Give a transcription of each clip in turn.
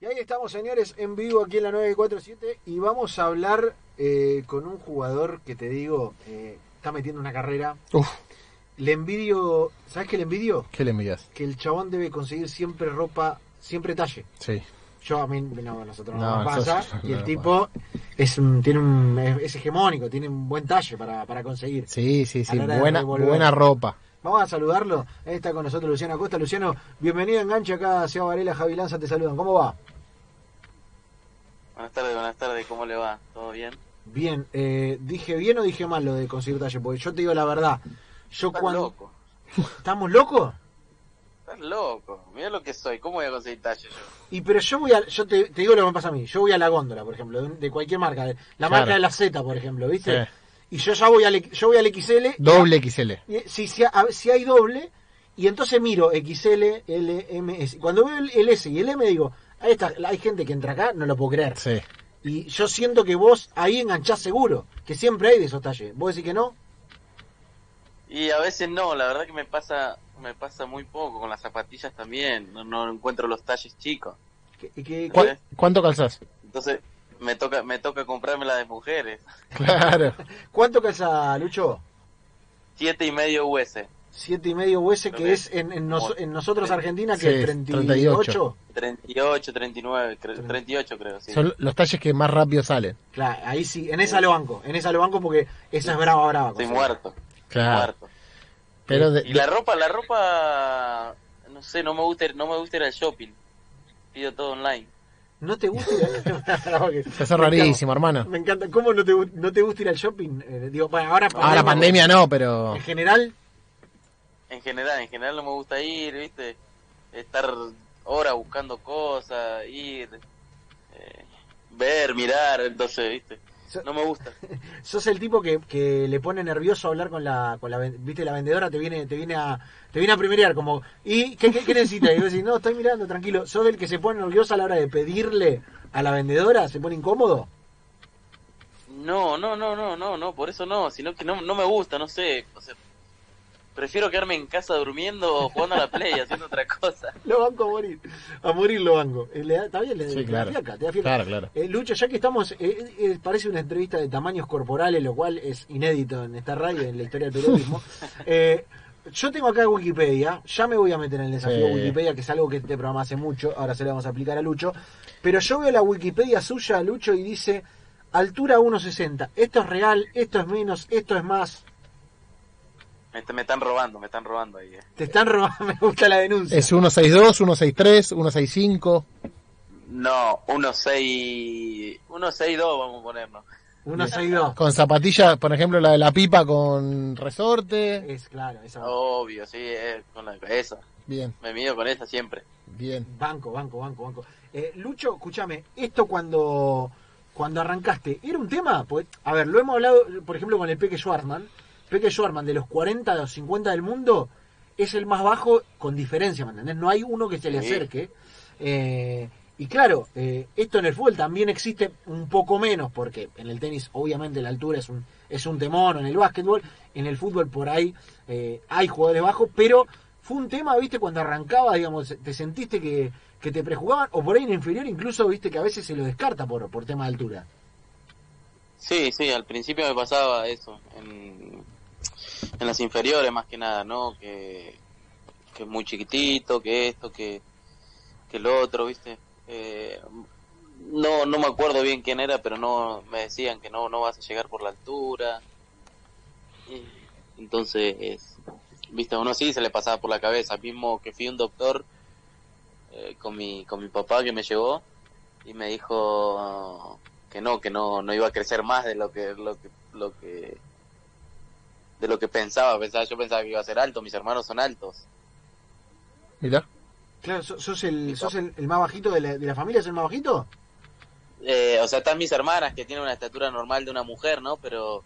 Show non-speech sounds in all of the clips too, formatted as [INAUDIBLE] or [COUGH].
Y ahí estamos, señores, en vivo aquí en la 947 y vamos a hablar eh, con un jugador que te digo, eh, está metiendo una carrera. Uf, Le envidio, ¿sabes qué le envidio? ¿qué le envías? Que el chabón debe conseguir siempre ropa, siempre talle. Sí. Yo a mí, no, nosotros no, No, nos pasa. y el tipo es, tiene un, es, es hegemónico, tiene un buen talle para, para conseguir. Sí, sí, sí. Buena, buena ropa. Vamos a saludarlo. Ahí está con nosotros Luciano Acosta. Luciano, bienvenido a Enganche acá, Seba Varela, Javi Lanza, te saludan. ¿Cómo va? Buenas tardes, buenas tardes, ¿cómo le va? ¿Todo bien? Bien, eh, ¿dije bien o dije mal lo de conseguir talle? Porque yo te digo la verdad. Yo Estás cuando... loco, ¿Estamos locos? estás loco. Mira lo que soy, ¿cómo voy a conseguir talle yo? Y pero yo voy a, yo te, te digo lo que me pasa a mí, yo voy a la góndola, por ejemplo, de, de cualquier marca, de- la Claro. marca de la Z, por ejemplo, ¿viste? Sí. Y yo ya voy al, yo voy al XL, Doble XL. y- si, si, ha- si hay doble, y entonces miro XL, L, M, S. Cuando veo el, el S y el M digo, ahí está, hay gente que entra acá, no lo puedo creer. Sí. Y yo siento que vos ahí enganchás seguro, que siempre hay de esos talles. ¿Vos decís que no? Y a veces no, la verdad que me pasa me pasa muy poco, con las zapatillas también, no, no encuentro los talles chicos. Que- que- ¿Cu- que- ¿Cuánto calzás? Entonces me toca me toca comprarme la de mujeres. [LAUGHS] Claro. ¿Cuánto calza, Lucho? Siete y medio US. Siete y medio US, que es en, en, nos- en nosotros Argentina, que Sí, es 38. 38, 39, cre- 38 creo, sí. Son los talles que más rápido salen. Claro, ahí sí, en esa lo banco, en esa lo banco porque esa es brava, brava. Estoy muerto, Claro. muerto. Pero de, Y la ropa, la ropa, no sé, no me gusta, no me gusta ir al shopping. Pido todo online. ¿No te gusta ir al eso es rarísimo, hermano. Me encanta. ¿Cómo no te, no te gusta ir al shopping? Eh, digo, bueno, ahora Ahora pandemia no, pero... En general, En general, en general no me gusta ir, ¿viste? Estar horas buscando cosas, ir, eh, ver, mirar, entonces, ¿viste? No me gusta. [LAUGHS] sos el tipo que, que le pone nervioso hablar con la, con la viste la vendedora te viene te viene a te viene a primerear como y qué, qué, qué necesitas y vos decís no estoy mirando tranquilo. Sos el que se pone nervioso a la hora de pedirle a la vendedora se pone incómodo No, no, no, no, no, no, por eso no, sino que no, no me gusta, no sé, o sea, prefiero quedarme en casa durmiendo o jugando a la play, haciendo otra cosa. [LAUGHS] lo banco a morir a morir lo banco Eh, le da- está bien le, Sí, te da claro. fiaca, te da fiaca. Claro, claro. Eh, Lucho, ya que estamos, eh, eh, parece una entrevista de tamaños corporales, lo cual es inédito en esta radio, en la historia del periodismo. [LAUGHS] Eh, yo tengo acá Wikipedia, ya me voy a meter en el desafío Sí. Wikipedia, que es algo que este programa hace mucho, ahora se lo vamos a aplicar a Lucho. Pero yo veo la Wikipedia suya, Lucho, y dice altura 1,60. Esto es real, esto es menos, esto es más. Me, me están robando, me están robando ahí. eh. Te están robando, [LAUGHS] me gusta la denuncia. Es 162, 163, 165. No, 1.6, 1.62 vamos a ponernos. 1,62. Con zapatillas, por ejemplo, la de la pipa con resorte. Es claro, esa. Obvio, sí, eh, con la, esa. Bien, Me mido con esa siempre. bien. Banco, banco, banco, banco. Eh, Lucho, escúchame, esto cuando, cuando arrancaste, ¿era un tema? Pues, a ver, lo hemos hablado, por ejemplo, con el Peque Schwarman. Peque Schwarman, de los 40 a los 50 del mundo, es el más bajo con diferencia, ¿me entendés? No hay uno que se le acerque. Eh, y claro, eh, esto en el fútbol también existe un poco menos, porque en el tenis obviamente la altura es un, es un temor, en el básquetbol, en el fútbol por ahí eh, hay jugadores bajos, pero fue un tema, viste, cuando arrancaba, digamos, te sentiste que, que te prejugaban, o por ahí en inferior incluso, viste, que a veces se lo descarta por, por tema de altura. Sí, sí, al principio me pasaba eso, en, en las inferiores más que nada, ¿no? Que, que muy chiquitito, que esto, que, que lo otro, ¿viste? Eh, no, no me acuerdo bien quién era, pero no me decían que no, no vas a llegar por la altura. Entonces, es- viste, a uno sí se le pasaba por la cabeza, mismo que fui un doctor eh, con mi, con mi papá que me llevó y me dijo que no, que no, no iba a crecer más de lo que, lo que, lo que, de lo que pensaba, pensaba, yo pensaba que iba a ser alto, mis hermanos son altos. Mira. Claro, sos, sos el, sos el, el más bajito de la, de la familia, ¿sos el más bajito? Eh, o sea, están mis hermanas que tienen una estatura normal de una mujer, ¿no? Pero,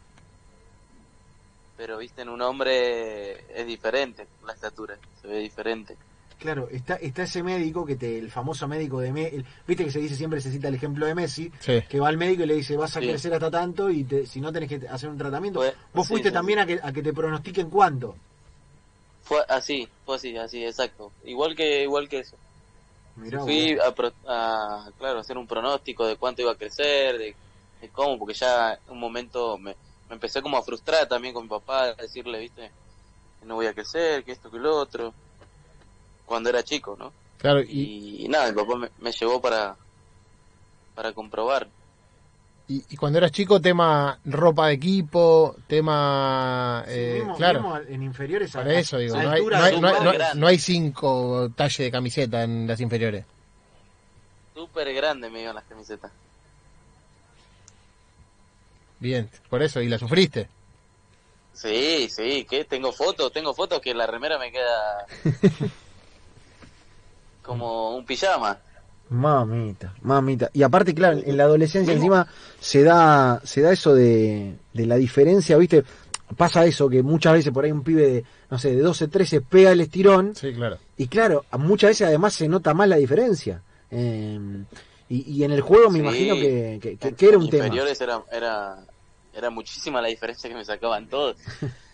pero viste, en un hombre es diferente la estatura, se ve diferente. Claro, está, está ese médico que te, el famoso médico de Me- el- viste que se dice siempre se cita el ejemplo de Messi, Sí. que va al médico y le dice vas a Sí. crecer hasta tanto y te- si no tenés que hacer un tratamiento. Fue- Vos sí, fuiste sí, también a que, a que te pronostiquen cuánto. Fue así, fue así, así, exacto. Igual que, igual que eso. Mirá Fui a, pro- a, claro, hacer un pronóstico de cuánto iba a crecer, de, de cómo, porque ya en un momento me, me empecé como a frustrar también con mi papá, a decirle, viste, que no voy a crecer, que esto, que lo otro, cuando era chico, ¿no? Claro, y, Y, nada, mi papá me, me llevó para, para comprobar. y, y cuando eras chico, tema ropa de equipo, tema... Sí, eh, mismo- claro, mismo en inferiores a- para eso digo, a no hay, altura no, hay, de no hay- un no- grande. no hay cinco talles de camiseta en las inferiores. Súper grande me iban las camisetas. Bien, por eso, y la sufriste. Sí, sí, que tengo fotos, tengo fotos que la remera me queda [LAUGHS] como un pijama. Mamita, mamita. Y aparte, claro, en la adolescencia encima se da, se da eso de, de la diferencia, ¿viste? Pasa eso, que muchas veces por ahí un pibe de, no sé, de 12, 13 pega el estirón Sí, claro. y claro, muchas veces además se nota más la diferencia. Eh, y, y en el juego me Sí. imagino que, que- que- que era un tema. inferiores era, era, era muchísima la diferencia que me sacaban todos. [LAUGHS]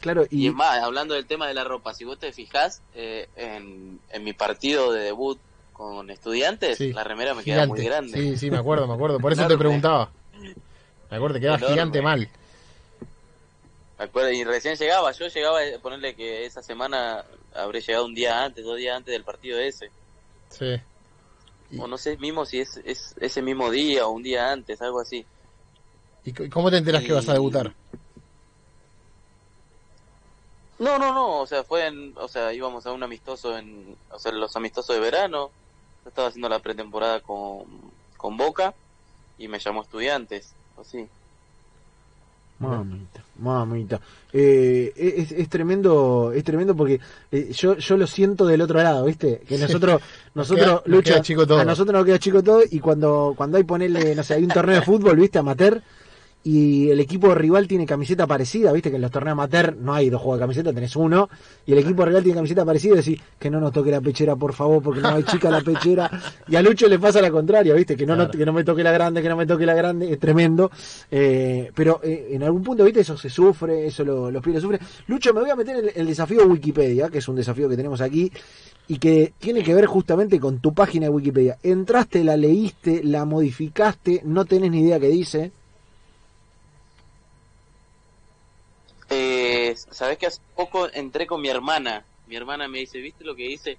Claro, Y, y, es más, hablando del tema de la ropa, si vos te fijás, eh, en, en mi partido de debut con estudiantes, Sí. la remera me queda muy grande. Sí, sí, me acuerdo, me acuerdo. Por eso te preguntaba. Me acuerdo, te quedaba Enorme. gigante mal. Me acuerdo, y recién llegaba, yo llegaba a ponerle que esa semana habré llegado un día antes, dos días antes del partido ese. Sí. Y- O no sé mismo si es, es ese mismo día o un día antes, algo así. ¿Y cómo te enteras que vas a debutar? No, no, no, o sea, fue en, o sea, íbamos a un amistoso en, o sea, los amistosos de verano. Yo estaba haciendo la pretemporada con, con Boca y me llamó estudiantes, así. Mamita, mamita. Eh, es, es tremendo, es tremendo porque eh, yo, yo lo siento del otro lado, ¿viste? Que nosotros, nosotros, queda- nos queda chico todo. a nosotros nos queda chico todo y cuando, cuando hay ponerle, no sé, hay un torneo de fútbol, ¿viste? Amateur y el equipo rival tiene camiseta parecida, ¿viste? Que en los torneos amateur no hay dos juegos de camiseta, tenés uno y el equipo rival tiene camiseta parecida y decís que no nos toque la pechera, por favor, porque no hay chica la pechera y a Lucho le pasa la contraria, ¿viste? Que no, que no me toque la grande, que no me toque la grande, es tremendo. Eh, pero eh, en algún punto, ¿viste? Eso se sufre, eso lo- los pibes sufren. Lucho, me voy a meter en el, el desafío Wikipedia, que es un desafío que tenemos aquí y que tiene que ver justamente con tu página de Wikipedia. Entraste, la leíste, la modificaste, no tenés ni idea qué dice. Sabes que hace poco entré con mi hermana. Mi hermana me dice, ¿viste lo que hice?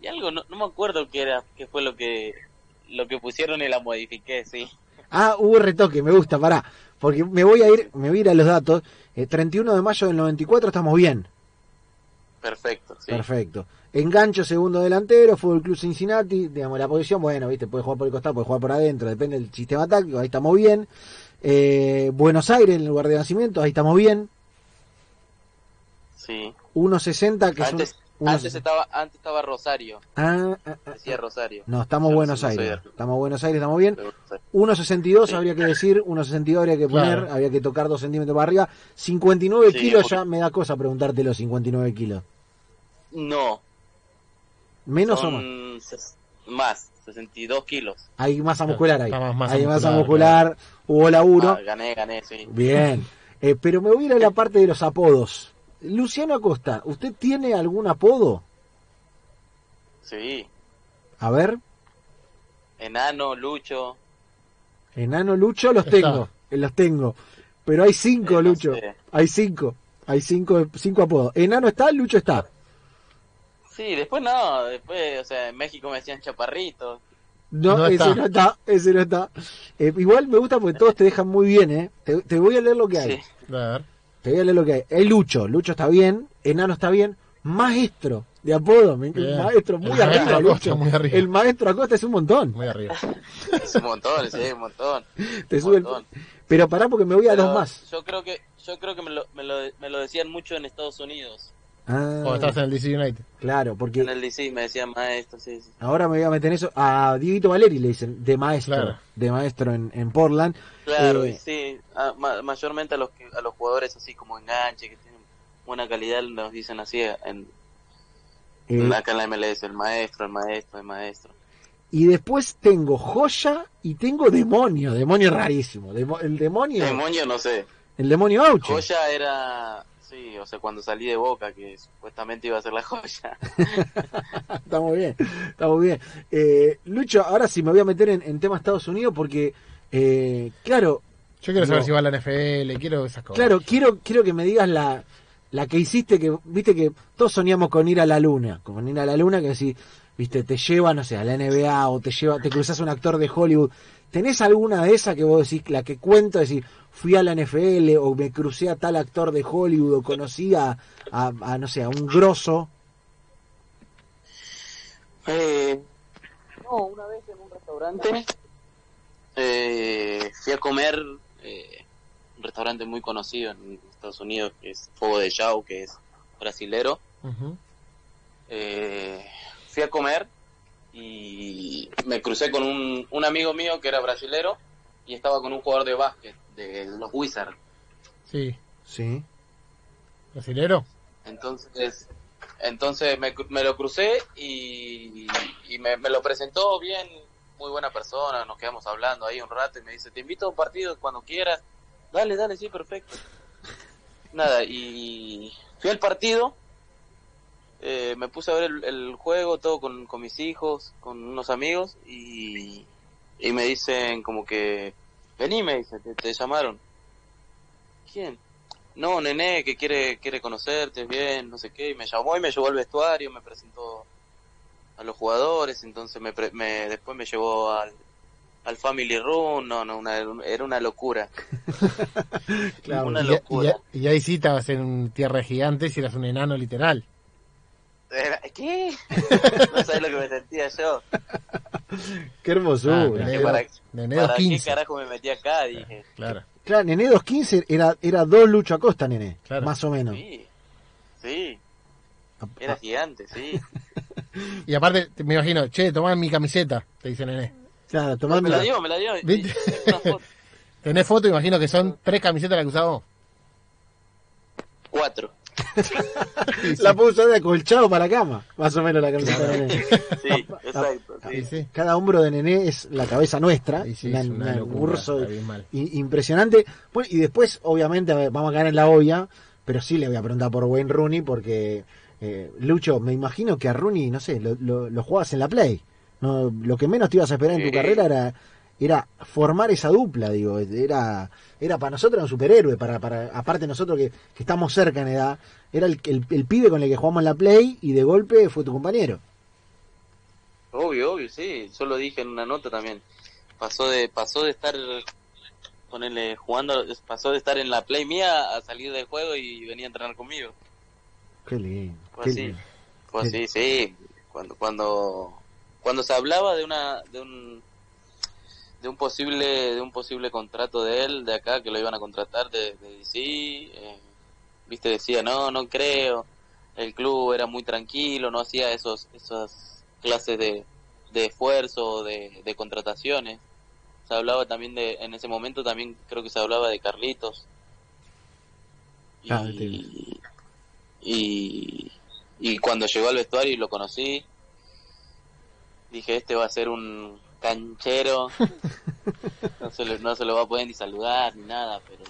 Y algo, no, no me acuerdo qué era, qué fue lo que, lo que pusieron y la modifiqué, sí. Ah, hubo retoque, me gusta, pará. Porque me voy a ir, me voy a ir a los datos. Eh, 31 de mayo del 94 estamos bien. Perfecto, sí. Perfecto. Engancho segundo delantero, Fútbol Club Cincinnati, digamos la posición, bueno, viste, puede jugar por el costado, puede jugar por adentro, depende del sistema táctico, ahí estamos bien. Eh, Buenos Aires en el lugar de nacimiento, ahí estamos bien. Sí. 1.60 que Antes, es un, antes 1.60. estaba, antes estaba Rosario, Ah, ah, ah, decía Rosario. no, estamos Buenos Aires. Estamos Buenos Aires, estamos bien. de Rosario. 1.62 Sí. habría que decir, 1.62 habría que poner, Claro. habría que tocar 2 centímetros para arriba. 59 Sí, kilos porque- ya me da cosa preguntarte los 59 kilos. No, ¿Menos o más? son más, 62 kilos. Hay masa muscular ahí. Más masa Hay masa muscular, muscular, hubo laburo. Ah, gané, gané, sí. Bien. [LAUGHS] Eh, pero me voy a ir a la parte de los apodos. Luciano Acosta, ¿usted tiene algún apodo? Sí. A ver, Enano, Lucho. Enano Lucho los Está. tengo, eh, los tengo. Pero hay cinco, Eh, no Lucho. sé. Hay cinco. Hay cinco, cinco apodos. Enano está, Lucho está. Sí, después no, después, o sea, en México me decían chaparrito. No, No ese está. no está, ese no está. Eh, igual me gusta porque todos te dejan muy bien, ¿eh? Te, te voy a leer lo que hay. Sí. A ver. Te voy a leer lo que hay. Hay Lucho, Lucho está bien, Enano está bien, Maestro de apodo, me- el Bien. maestro El muy maestro arriba, Acosta, Lucho. muy arriba. El maestro Acosta es un montón. Muy arriba. Es un montón, sí, un montón. Te un sube el- montón. Pero pará porque me voy a Pero dos más. Yo creo que, yo creo que me lo, me lo, me lo decían mucho en Estados Unidos. Ah, Cuando estabas en el DC United. claro, porque En el DC me decían maestro, sí, sí. ahora me voy a meter en eso. A Dieguito Valeri le dicen de maestro, Claro. de maestro en, en Portland. Claro, Eh, sí, a- ma- mayormente a los que, a los jugadores así como enganche, que tienen buena calidad, nos dicen así en, eh, acá en la MLS, el maestro, el maestro, el maestro. y después tengo joya y tengo demonio, demonio rarísimo. Demo- el demonio, Demonio no sé. el demonio Auche. Joya era, Sí, o sea, cuando salí de Boca, que supuestamente iba a ser la [LAUGHS] joya. [LAUGHS] está muy bien, está muy bien. Eh, Lucho, ahora sí me voy a meter en, en tema Estados Unidos porque, eh, claro, Yo quiero saber No. si va a la NFL, quiero esas cosas. claro, quiero, quiero que me digas la, la que hiciste, que viste que todos soñamos con ir a la luna, con ir a la luna, que si, viste, te lleva, no sé, a la NBA o te lleva, te cruzas un actor de Hollywood. ¿Tenés alguna de esas que vos decís, la que cuento, decir, fui a la NFL o me crucé a tal actor de Hollywood o conocí a, a, a, no sé, a un grosso? Eh, no, una vez en un restaurante eh, fui a comer eh, un restaurante muy conocido en Estados Unidos que es Fuego de Chao, que es brasilero. Eh, fui a comer y me crucé con un, un amigo mío que era brasilero y estaba con un jugador de básquet de los Wizards. Sí. Sí. ¿Brasilero? Entonces, entonces me, me lo crucé y, y me, me lo presentó bien, muy buena persona, nos quedamos hablando ahí un rato y me dice, te invito a un partido cuando quieras. Dale, dale, sí, perfecto. [LAUGHS] Nada, y fui al partido, eh, me puse a ver el, el juego, todo con, con mis hijos, con unos amigos y, y me dicen como que, vení, me dice, te, te llamaron. ¿Quién? No, nené, que quiere, quiere conocerte bien, no sé qué, y me llamó y me llevó al vestuario, me presentó a los jugadores, entonces me, me después me llevó al, al Family Room, no, no, una, era una locura. [LAUGHS] Claro. Una locura. y- y ahí sí estabas en un tierra de gigantes y eras un enano literal. Era- ¿Qué? [LAUGHS] No sabes lo que me sentía yo. [LAUGHS] Qué hermosura. Ah, Dije, ¿para, para qué 215. carajo me metí acá? Dije, Claro. Claro, Nené 215 era, era dos Lucho Acosta, Nené. Claro. Más o menos. sí, sí, era gigante, sí. [LAUGHS] Y aparte, te- me imagino, che, tomá mi camiseta, te dice Nené. Claro, me tomando. la dio, me la dio. foto. Tenés foto, imagino que son tres camisetas las que usás vos. Cuatro. [LAUGHS] La puso de acolchado para la cama. Más o menos la camiseta de Nené. Sí, exacto. Sí, Sí. sí. Cada hombro de Nené es la cabeza nuestra. Sí, sí, una- es una una- un locura, urso está bien mal. i- impresionante. Bueno, y después, obviamente, a ver, vamos a caer en la olla, pero sí le voy a preguntar por Wayne Rooney porque, eh, Lucho, me imagino que a Rooney, no sé, lo, lo, lo jugabas en la Play. No, lo que menos te ibas a esperar en tu Sí. carrera era, era formar esa dupla, digo. Era, era para nosotros un superhéroe, para, para aparte nosotros que, que estamos cerca en edad, era el, el, el pibe con el que jugamos en la Play y de golpe fue tu compañero. Obvio, obvio, sí. Yo lo dije en una nota también. Pasó de, pasó de estar, ponerle, jugando, pasó de estar en la play mía a salir del juego y venía a entrenar conmigo. Qué lindo. Fue qué así. lindo. Fue así, sí. Cuando, cuando, cuando se hablaba de una, de un, de un posible, de un posible contrato de él, de acá, que lo iban a contratar de, de DC, eh, viste, decía, no, no creo. El club era muy tranquilo, no hacía esos, esas clases de, de esfuerzo, de, de contrataciones. Se hablaba también de, en ese momento también creo que se hablaba de Carlitos. Ah, Y, y, y cuando llegó al vestuario y lo conocí, dije, este va a ser un canchero, [LAUGHS] no se, lo, no se lo va a poder ni saludar ni nada, pero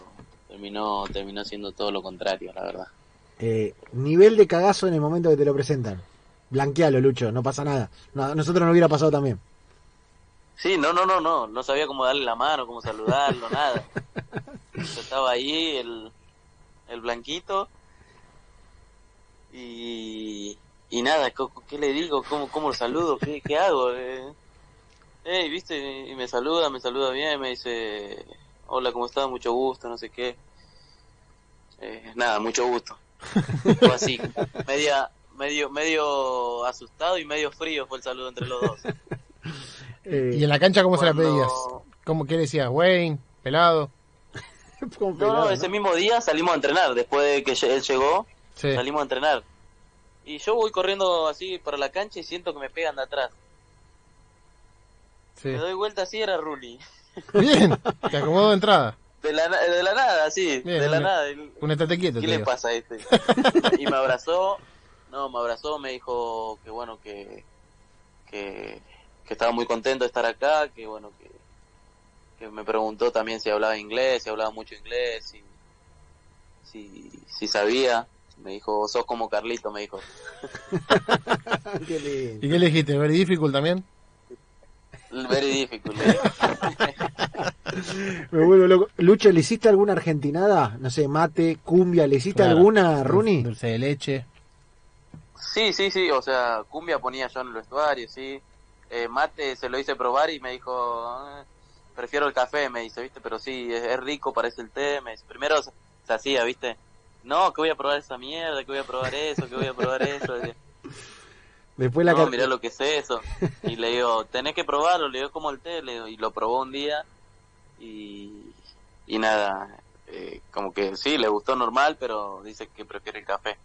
terminó, terminó siendo todo lo contrario, la verdad. Eh, nivel de cagazo en el momento que te lo presentan. Blanquealo, Lucho, no pasa nada. No, nosotros nos hubiera pasado también. Sí, no, no, no, no, no sabía cómo darle la mano, cómo saludarlo, [LAUGHS] nada. Yo estaba ahí, el, el blanquito, y, y nada, ¿qué, qué le digo? ¿Cómo, cómo lo saludo? ¿Qué, qué hago? Eh, hey, viste, y me saluda, me saluda bien, me dice, hola, ¿cómo estás? Mucho gusto, no sé qué. Eh, nada, mucho gusto. [LAUGHS] Fue así, media, medio, medio asustado y medio frío fue el saludo entre los dos. Eh, ¿Y en la cancha cómo se la pedías? ¿Cómo, ¿Qué decías? ¿Wayne? ¿Pelado? [LAUGHS] No, pelado, no, ¿no? ese mismo día salimos a entrenar, después de que él llegó, Sí. salimos a entrenar. Y yo voy corriendo así para la cancha y siento que me pegan de atrás. Sí. Me doy vuelta así, era Ruli. Bien, [LAUGHS] te acomodó de entrada. De la, de la nada, sí, Bien, de la nada. Un estate quieto, ¿Qué le digo. pasa a este? [LAUGHS] y me abrazó, no, me abrazó, me dijo que bueno, que, que, que estaba muy contento de estar acá, que bueno, que, que me preguntó también si hablaba inglés, si hablaba mucho inglés, si, si sabía. Me dijo, sos como Carlito, me dijo. [LAUGHS] Qué lindo. ¿Y qué le dijiste? ¿Very difficult también? Very difficult. le [LAUGHS] dije. Me vuelvo loco. Lucho, ¿le hiciste alguna argentinada? No sé, mate, cumbia, ¿le hiciste Claro. alguna, Rooney? Dulce de leche. Sí, sí, sí, o sea, cumbia ponía yo en el vestuario, sí. Eh, mate se lo hice probar y me dijo, "Eh, prefiero el café, me dice, ¿viste? Pero sí, es, es rico, parece el té. Me dice, primero se, se hacía, ¿viste? No, que voy a probar esa mierda, que voy a probar eso, que voy a probar eso. [LAUGHS] Después la no, mirá lo que es eso. Y le digo, tenés que probarlo, le digo, como el té, le digo, y lo probó un día y, y nada, eh, como que sí, le gustó normal, pero dice que prefiere el café.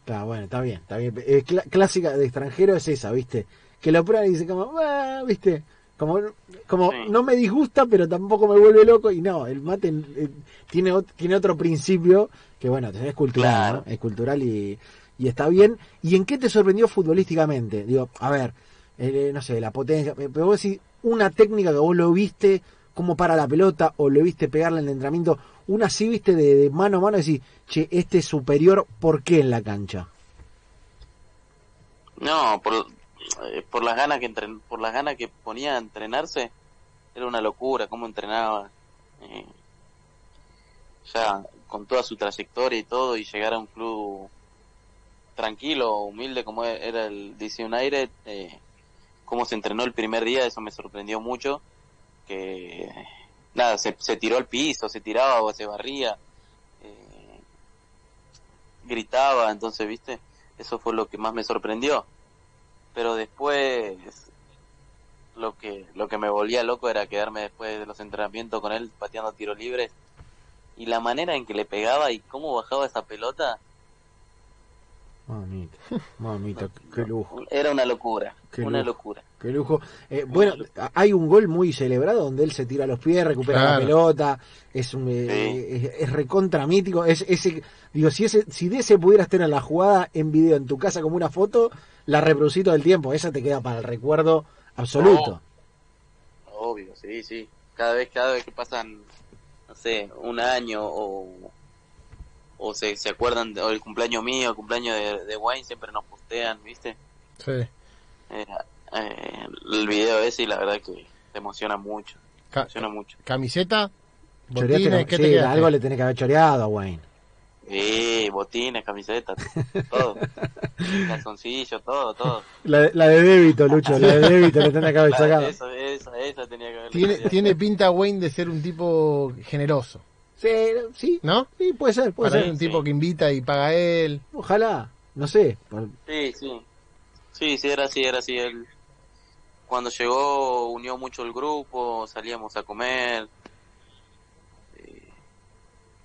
Está bueno, está bien, está bien. Eh, clásica de extranjero es esa, ¿viste? Que lo prueban y dice como, "Ah", ¿viste? Como, como Sí. no me disgusta, pero tampoco me vuelve loco. Y no, el mate eh, tiene, tiene otro principio que, bueno, es cultural, Claro. ¿no? Es cultural y, y está bien. ¿Y en qué te sorprendió futbolísticamente? Digo, a ver, eh, no sé, la potencia. eh, Pero vos decís, una técnica que vos lo viste, cómo para la pelota, o lo viste pegarle en el entrenamiento, una sí viste de, de mano a mano, decís, che, este es superior, ¿por qué en la cancha? No, por, eh, por las ganas que entren, por las ganas que ponía a entrenarse, era una locura cómo entrenaba. eh, ya con toda su trayectoria y todo y llegar a un club tranquilo, humilde como e- era el DC United, eh, cómo se entrenó el primer día, eso me sorprendió mucho, que nada, se, tiró al piso, se tiraba o se barría, eh, gritaba, entonces, viste, eso fue lo que más me sorprendió. Pero después, lo que, lo que me volvía loco era quedarme después de los entrenamientos con él pateando tiro libre. Y la manera en que le pegaba y cómo bajaba esa pelota, Mamita, [LAUGHS] mamita, qué lujo, era una locura, Qué una lujo. locura. qué lujo. Eh, bueno, hay un gol muy celebrado donde él se tira a los pies, recupera la pelota, es un, eh, es, es recontra mítico, es ese, digo, si ese, si de ese pudieras tener la jugada en video en tu casa como una foto, la reproducí todo el tiempo, esa te queda para el recuerdo absoluto. Obvio, sí, sí. Cada vez, cada vez que pasan, no sé, un año o, o se, se acuerdan de- o el cumpleaños mío, el cumpleaños de, de Wayne, siempre nos postean, ¿viste? Sí. Eh, eh, el video ese y la verdad que te emociona mucho, te Ca- emociona mucho. ¿Camiseta? ¿Botines? la- ¿Qué sí, te queda? algo le tenés que haber choreado a Wayne. Sí, botines, camisetas, [LAUGHS] todo. Calzoncillos, todo, todo. La, la de débito, Lucho, la de débito le tenés que haber sacado. Eso, eso, eso tenía que haber Tiene, tiene pinta Wayne de ser un tipo generoso, Sí, sí, ¿no? sí, puede ser, puede Para ser. un tipo sí. que invita y paga él. Ojalá, no sé, por- Sí, sí. Sí, sí, era así, era así. Él, cuando llegó, unió mucho el grupo, salíamos a comer. Eh,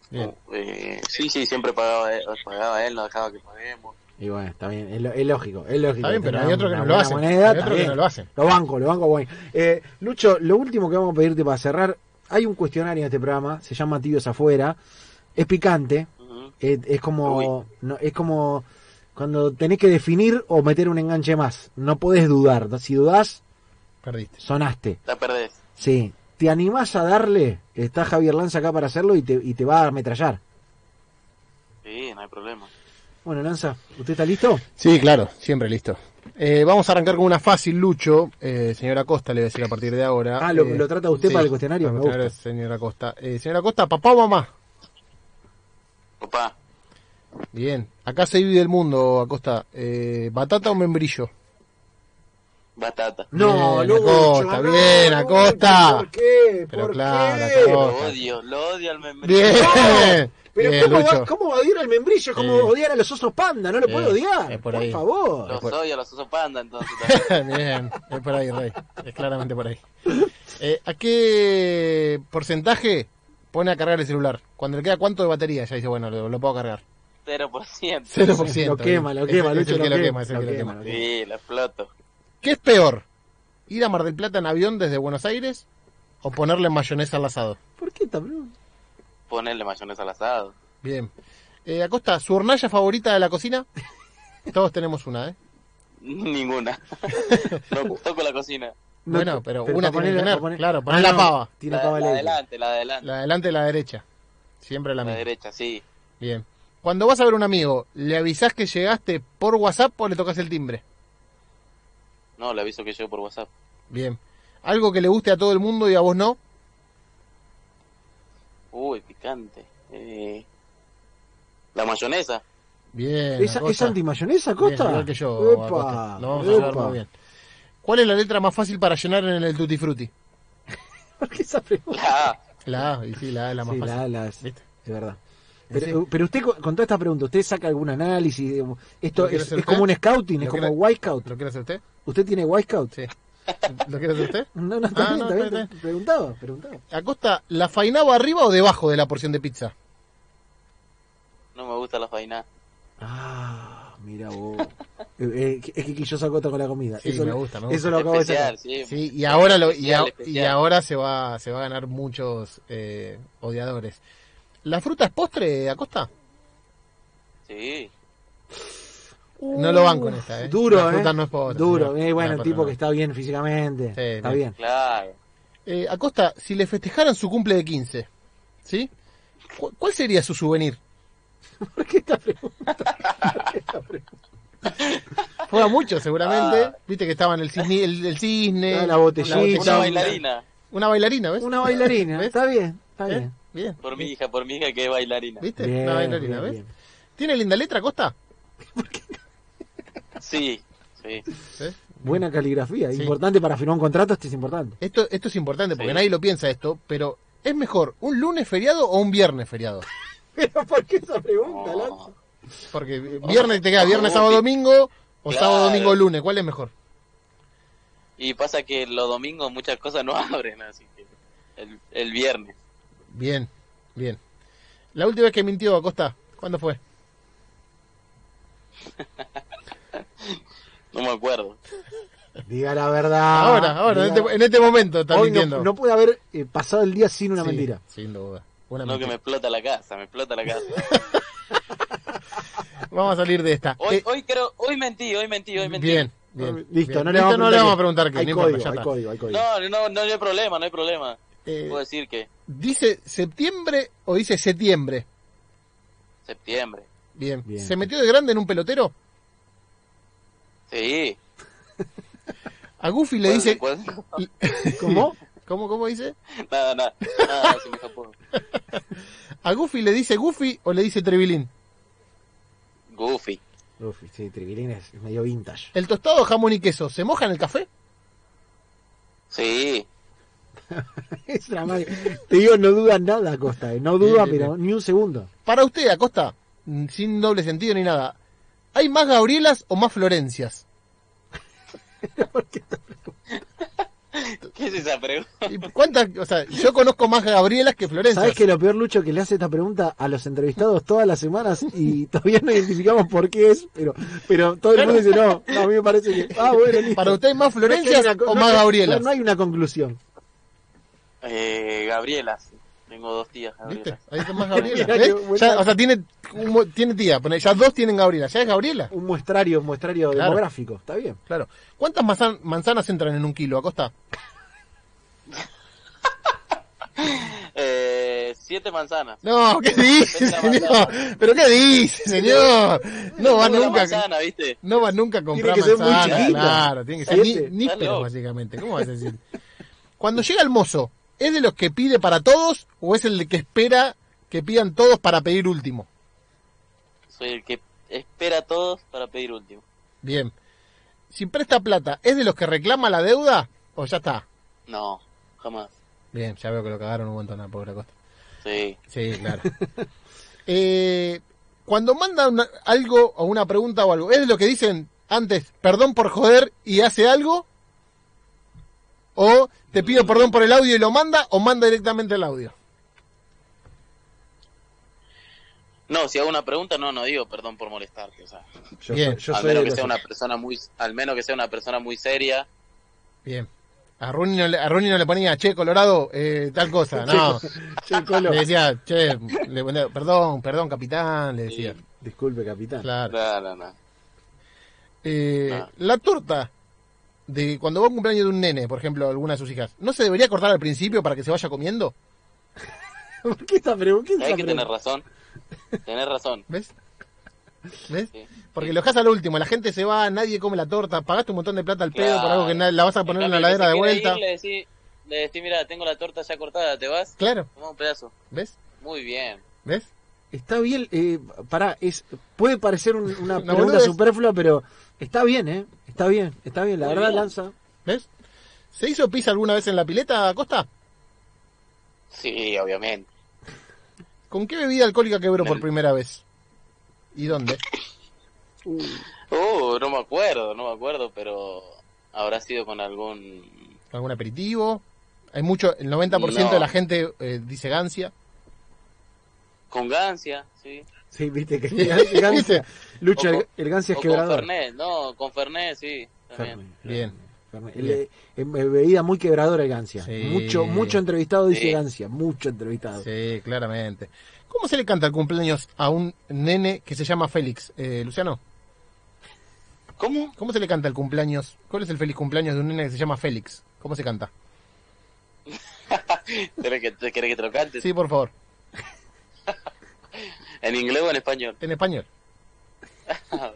Bien. eh, sí, sí, siempre pagaba él, pagaba él, no dejaba que paguemos. Y bueno, está bien, es, lo- es lógico, es lógico. Está bien, pero hay otros que no lo hacen. moneda, Hay otros que no lo hacen. Lo banco, lo banco, Wayne. Eh, Lucho, lo último que vamos a pedirte para cerrar, hay un cuestionario en este programa, se llama Tibios Afuera, es picante, es como no, es como cuando tenés que definir o meter un enganche más, no podés dudar, si dudás, Perdiste. sonaste. La perdés. Sí, ¿te animás a darle? Está Javier Lanza acá para hacerlo y te, y te va a ametrallar. Sí, no hay problema. Bueno, Lanza, ¿usted está listo? Sí, claro, siempre listo. Eh, vamos a arrancar con una fácil, Lucho. Eh, señora Costa, le voy a decir a partir de ahora. Ah, ¿lo- Eh, lo trata usted para el cuestionario? Me cuestionario, señora Costa. Eh, señora Costa, ¿papá o mamá? Papá, Bien. Acá se divide el mundo, Acosta. Eh, ¿Batata o membrillo? batata. No, Bien, Lucho, Acosta, no, bien, Acosta. ¿Por qué? Pero ¿Por claro, qué? Lo odio, lo odio al membrillo. Bien. Pero Bien, ¿cómo, va, ¿cómo va a odiar al membrillo? ¿Cómo odiar a los osos panda? No lo Sí, puede odiar. es por por ahí. favor. Los odio a los osos panda, entonces. [LAUGHS] Bien, es por ahí, Rey. Es claramente por ahí. [LAUGHS] Eh, ¿A qué porcentaje pone a cargar el celular? Cuando le queda cuánto de batería, ya dice, bueno, lo, lo puedo cargar. 0%. 0%. [LAUGHS] Lo quema, lo Es- quema, es Lucho, el que lo lo quema, es el lo que lo quema, lo. Sí, la exploto. ¿Qué es peor? ¿Ir a Mar del Plata en avión desde Buenos Aires o ponerle mayonesa al asado? ¿Por qué también? Ponerle mayonesa al asado. Bien. Eh, Acosta, ¿su hornalla favorita de la cocina? [LAUGHS] Todos tenemos una, ¿eh? [LAUGHS] Ninguna. [LAUGHS] no toco la cocina. Bueno, pero una tiene que ponerle- tener, poner- claro, Ah, poner la no, pava. Tiene La, pava la adelante, la de adelante. La de adelante y la derecha. Siempre la La misma. derecha, sí. Bien. Cuando vas a ver a un amigo, ¿le avisás que llegaste por WhatsApp o le tocas el timbre? No, le aviso que llego por WhatsApp. Bien. ¿Algo que le guste a todo el mundo y a vos no? Uy, picante. Eh, la mayonesa. Bien. ¿Es. ¿Es anti-mayonesa, Bien, Costa? igual que yo, Epa, Acosta. Lo vamos a llevar muy bien. ¿Cuál es la letra más fácil para llenar en el Tutti Frutti? [LAUGHS] ¿Por qué esa pregunta? La A. La A, y sí, la A es la más Sí, fácil. la- la- es ¿Viste? es verdad. Pero, pero usted con toda esta pregunta, ¿usted saca algún análisis? ¿Esto ¿Lo quiere es, como un scouting? ¿Es ¿Lo como quiere- White Scout? ¿Lo quiere hacer usted? ¿Usted tiene White Scout? Sí. ¿Lo quiere hacer usted? No, no, está Ah, bien, no, está bien, está bien. te- Preguntaba, preguntaba. Acosta, ¿la fainaba arriba o debajo de la porción de pizza? No me gusta la faina. Ah, mira vos. [LAUGHS] Eh, eh, es que yo saco otra con la comida. Sí, eso, me lo- gusta, me Eso lo acabo de sacar. Sí. Sí, y ahora lo, y, a- ahora se va, se va a ganar muchos eh, odiadores. ¿La fruta es postre, Acosta? Sí. No lo banco en esta, ¿eh? Duro, La fruta ¿eh? no es Duro. Eh, bueno, No, el tipo no. que está bien físicamente. Sí, está bien. bien. Claro. Eh, Acosta, si le festejaran su cumple de 15, ¿sí? ¿Cu- ¿Cuál sería su souvenir? [LAUGHS] ¿Por qué esta pregunta? ¿Por qué esta pregunta? Juega mucho, seguramente. Ah. Viste que estaban el cisne, el, el cisne, Ah, la botellita. Una bailarina. Una bailarina, ¿ves? Una bailarina. ¿Ves? Está bien, está ¿Eh? bien. Bien. Por mi hija, por mi hija que es bailarina. ¿Viste? Bien, Una bailarina, bien, ¿ves? bien. ¿Tiene linda letra, Acosta? [LAUGHS] Sí, sí. Buena caligrafía. Sí. Importante para firmar un contrato, esto es importante. Esto, esto es importante porque Sí. nadie lo piensa esto, pero ¿es mejor un lunes feriado o un viernes feriado? [LAUGHS] Pero ¿por qué esa pregunta. Lanza? Porque viernes te queda viernes, Oh, sábado, domingo o Claro. sábado, domingo, lunes. ¿Cuál es mejor? Y pasa que los domingos muchas cosas no [LAUGHS] abren, así que el, el viernes. Bien, bien. La última vez que mintió Acosta, ¿cuándo fue? [LAUGHS] No me acuerdo. Diga la verdad. ahora, ahora, en este, en este momento está mintiendo. no, no puede haber eh, pasado el día sin una Sí, mentira. Sin duda. Una No que me explota la casa, me explota la casa. [LAUGHS] Vamos a salir de esta. Hoy, Eh, hoy creo, hoy mentí, hoy mentí, hoy mentí. bien, bien. Listo, bien. no le Listo, no le vamos a preguntar qué, Hay no importa, código, ya hay está. código, hay código. No, no, no hay problema, no hay problema. Eh, Puedo decir que ¿Dice septiembre o dice septiembre? septiembre. Bien. Bien. ¿Se metió de grande en un pelotero? Sí. [LAUGHS] A Goofy le dice... [LAUGHS] ¿Cómo? ¿Cómo, cómo dice? Nada, nada, nada, se me escapó. [LAUGHS] ¿A Goofy le dice Goofy o le dice Trevilín? Goofy. Uf, sí, Trivilín es medio vintage. ¿El tostado jamón y queso se moja en el café? Sí. Es dramático. Te digo, no duda nada, Costa. eh, No duda, pero ni un segundo. Para usted, Acosta, mm, sin doble sentido ni nada, ¿hay más Gabrielas o más Florencias? [LAUGHS] ¿Qué es esa pregunta? ¿Y ¿Cuántas? O sea, yo conozco más Gabrielas que Florencias. ¿Sabes que lo peor, Lucho, que le hace esta pregunta a los entrevistados todas las semanas y [LAUGHS] todavía no identificamos por qué es, pero, pero todo el mundo dice, no, no, a mí me parece que, ah, bueno, listo. ¿Para usted hay más No es que Florencias una o no más Gabrielas? No hay una conclusión. Eh, Gabriela. sí. Tengo dos tías, ¿Viste? Gabriela. Ahí está más [LAUGHS] Gabrielas. Buena- Ya, o sea, tiene, un tiene tía, ya dos tienen Gabriela. ¿Ya es Gabriela? Un muestrario, un muestrario Claro. demográfico. Está bien. Claro. ¿Cuántas manzan- manzanas entran en un kilo, Acosta? [LAUGHS] Eh, siete manzanas. No, ¿qué dice, señor? ¿Pero qué dice, señor? No va nunca, manzana, ¿viste? no va nunca a comprar Tiene que ser muy manzanas, chiquita. claro, tiene que ser ni- básicamente. ¿Cómo vas a decir? [LAUGHS] Cuando llega el mozo, ¿es de los que pide para todos o es el de que espera que pidan todos para pedir último? Soy el que espera a todos para pedir último. Bien. Si presta plata, ¿es de los que reclama la deuda o ya está? No, jamás. Bien, ya veo que lo cagaron un montón a pobre Acosta. Sí. Sí, claro. [LAUGHS] eh, cuando mandan una- algo o una pregunta o algo, ¿es de lo que dicen antes, perdón por joder y hace algo? ¿O te pido perdón por el audio y lo manda o manda directamente el audio? No, si hago una pregunta, no, no digo perdón por molestarte. O sea, Yo Bien. yo al soy menos que los- sea una persona muy, al menos que sea una persona muy seria. Bien. A Rooney no le, a Rooney no le ponía, che, Colorado, eh, tal cosa. [LAUGHS] No. [LAUGHS] Che, Colo. Le decía, che, le ponía, perdón, perdón, capitán, le decía. Disculpe, capitán. Claro. No, no. Eh. La torta de cuando va a un cumpleaños de un nene, por ejemplo, alguna de sus hijas, ¿no se debería cortar al principio para que se vaya comiendo? [LAUGHS] ¿Por qué esta pregunta? Hay que tener razón. [LAUGHS] Tener razón. ¿Ves? ¿Ves? Sí. Porque lo dejas al último, la gente se va, nadie come la torta, pagaste un montón de plata al pedo por algo que la vas a poner en la ladera de vuelta. ir, le decís, mira, tengo la torta ya cortada, ¿te vas? Claro, Toma un pedazo. ¿ves? Muy bien. ¿Ves? Está bien, eh, pará, es, puede parecer un- una [LAUGHS] pregunta superflua, pero está bien, ¿eh? Está bien, está bien. La Muy verdad, bien. Lanza. ¿Ves? ¿Se hizo pizza alguna vez en la pileta, Costa? Sí, obviamente. ¿Con qué bebida alcohólica quebró por primera vez? ¿Y dónde? Uh, no me acuerdo, no me acuerdo, pero habrá sido con algún... ¿Algún aperitivo? Hay mucho, el 90% No. de la gente eh, dice gancia. Con Gancia, sí. Sí, viste que [LAUGHS] el Gancia, Lucho, O el, con- el Gancia es O con. Fernet, no, con Fernet, sí. También. Fernet, Bien. En bebida muy quebradora el Gancia. Sí. Mucho, mucho entrevistado dice Sí. Gancia, mucho entrevistado. Sí, claramente. ¿Cómo se le canta el cumpleaños a un nene que se llama Félix? Eh, Luciano, ¿Cómo? ¿cómo se le canta el cumpleaños? ¿Cuál es el feliz cumpleaños de un nene que se llama Félix? ¿Cómo se canta? [LAUGHS] ¿Querés que, te- querés que te lo cante? Sí, por favor, [LAUGHS] ¿En inglés o en español? en español. [LAUGHS] Ah.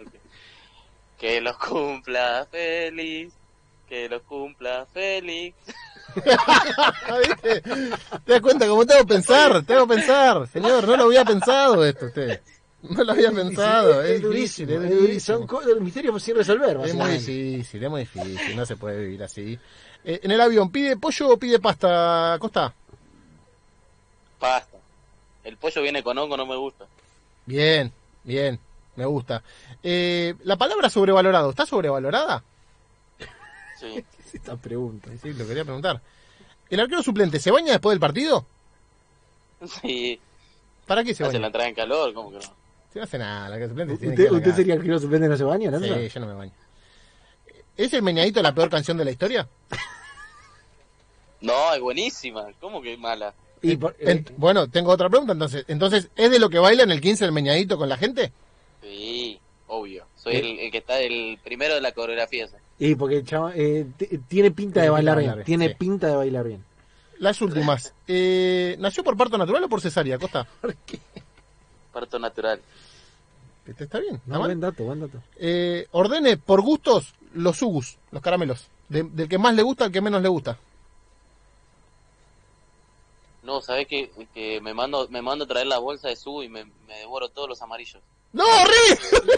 Que los cumpla feliz, que los cumpla Félix. [LAUGHS] ¿viste? ¿Te das cuenta cómo tengo que pensar? Tengo que pensar. Señor, no lo había pensado esto usted. No lo había pensado. Es difícil, durísimo, es es durísimo. durísimo. Son misterios sin resolver. Es muy difícil, es muy difícil. No se puede vivir así. Eh, en el avión, ¿pide pollo o pide pasta, Costa? Pasta. El pollo viene con hongo, no me gusta. Bien, bien, me gusta. Eh, la palabra sobrevalorado, ¿está sobrevalorada? Sí. Esta pregunta. Sí, lo quería preguntar. ¿El arquero suplente se baña después del partido? Sí. ¿Para qué se Hace la baña? entrada en calor, ¿cómo que no? Se no hace nada, el arquero suplente tiene que ¿Usted, la sería el que no suplente no se baña, Lanza? Sí, yo no me baño. ¿Es el meñadito la peor canción de la historia? No, es buenísima. ¿Cómo que mala? Y por- En- eh, bueno, tengo otra pregunta entonces. Entonces, ¿es de lo que baila en el 15 el meñadito con la gente? Sí, obvio. Soy el, el que está el primero de la coreografía. esa. Y porque el chava- eh, tiene pinta de Tiene bailar bien. bailar bien, Tiene sí. pinta de bailar bien. Las últimas. Eh, ¿Nació por parto natural o por cesárea, Costa? [LAUGHS] Parto natural. Este está bien, ¿está No, buen dato, buen dato. Eh, ordene por gustos los sugus, los caramelos. De- del que más le gusta al que menos le gusta. No, ¿sabés que, que me mando me mando a traer la bolsa de su y me, me devoro todos los amarillos? ¡No, horrible!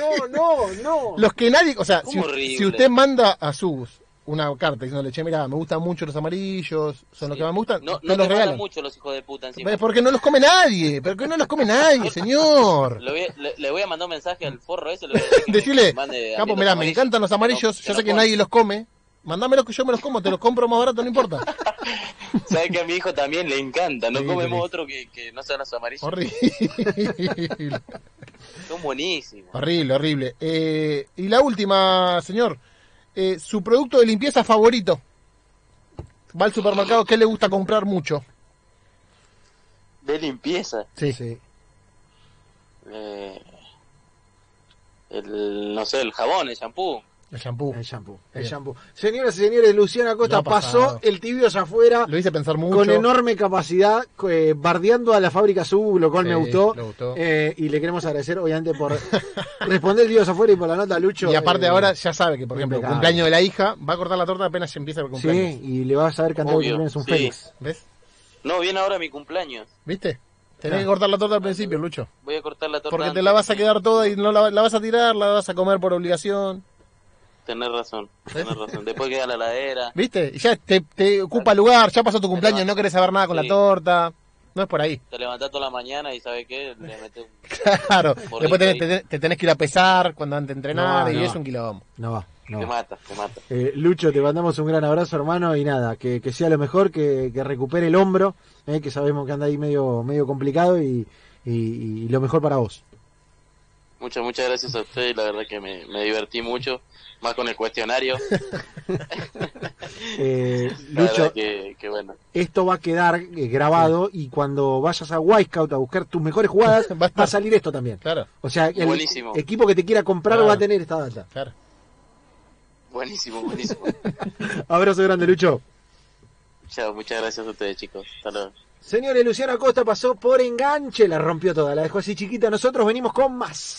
No, no, no, no. Los que nadie, o sea, si, si usted manda a Sugus una carta diciéndole, che, mira, me gustan mucho los amarillos, son los que más me gustan, No, no, no los regalan. mucho los hijos de puta encima. Porque no los come nadie, pero que no los come nadie, señor. [LAUGHS] Le voy, a- le, le voy a mandar un mensaje al forro ese. le voy a decir que me Decirle, capo, mira, me encantan los amarillos, yo no- sé que nadie los come, mandámelos que yo me los como, te los compro más barato, no importa. [LAUGHS] ¿Sabes que a mi hijo también le encanta? No Sí, comemos sí. otro que, que no sean los amarillos. Horrible. Son buenísimos. Horrible, horrible. Eh, y la última, señor. Eh, su producto de limpieza favorito. Va al supermercado, ¿qué le gusta comprar mucho? De limpieza. Sí. Sí. Eh, el, no sé, el jabón, el shampoo. El shampoo. El shampoo. El Bien. shampoo. Señoras y señores, Luciana Costa pasó el tibio hacia afuera Lo hice pensar mucho. con enorme capacidad, eh, bardeando a la fábrica Sub, lo cual Sí, me gustó. Eh, y le queremos agradecer, obviamente, por responder el tibio hacia afuera y por la nota, Lucho. Y aparte eh, ahora ya sabe que, por ejemplo, impecable. cumpleaños de la hija, va a cortar la torta apenas empieza el cumpleaños. Sí, y le vas a saber cantar cumpleaños un sí. Félix. ¿Ves? No, viene ahora mi cumpleaños. ¿Viste? Tenés Claro. que cortar la torta al principio, Lucho. Voy a cortar la torta. Porque te la vas a quedar toda y no la, la vas a tirar, la vas a comer por obligación. Tenés razón, tenés razón. Después queda la heladera. [LAUGHS] ¿Viste? Y ya te, te ocupa lugar, ya pasó tu cumpleaños, no querés saber nada con la torta. No es por ahí. Te levantás toda la mañana y ¿sabes qué? Le metes un... [LAUGHS] Claro. Borrito Después te, te tenés que ir a pesar cuando antes de entrenar No, y no. es un quilombo. No va, no Te mata, te mata. Eh, Lucho, te mandamos un gran abrazo, hermano, y nada, que, que sea lo mejor, que, que recupere el hombro, eh, que sabemos que anda ahí medio, medio complicado y, y- y lo mejor para vos. Muchas, muchas gracias a ustedes. La verdad que me, me divertí mucho. Más con el cuestionario. [LAUGHS] [LAUGHS] Eh, Lucho, verdad que, que bueno. esto va a quedar eh, grabado y cuando vayas a Wisecout a buscar tus mejores jugadas, [LAUGHS] Va a va, estar. a salir esto también. Claro, O sea, el Buenísimo. equipo que te quiera comprar Claro. va a tener esta data. claro. Buenísimo, buenísimo. Abrazo grande, Lucho. Chao, muchas gracias a ustedes, chicos. Hasta luego. Señores, Luciano Acosta pasó por enganche, la rompió toda, la dejó así chiquita. Nosotros venimos con más.